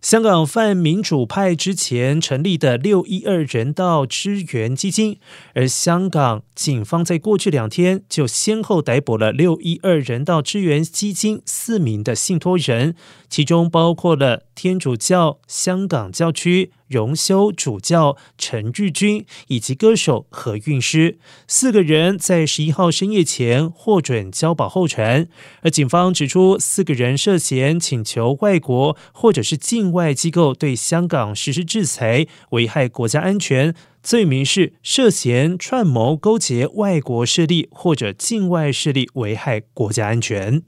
香港泛民主派之前成立的六一二人道支援基金，而香港警方在过去两天就先后逮捕了六一二人道支援基金四名的信托人，其中包括了天主教香港教区荣休主教陈日君以及歌手何韵诗四个人，在十一号深夜前获准交保候传。而警方指出，四个人涉嫌请求外国或者是境。境外机构对香港实施制裁，危害国家安全，罪名是涉嫌串谋勾结外国势力或者境外势力危害国家安全。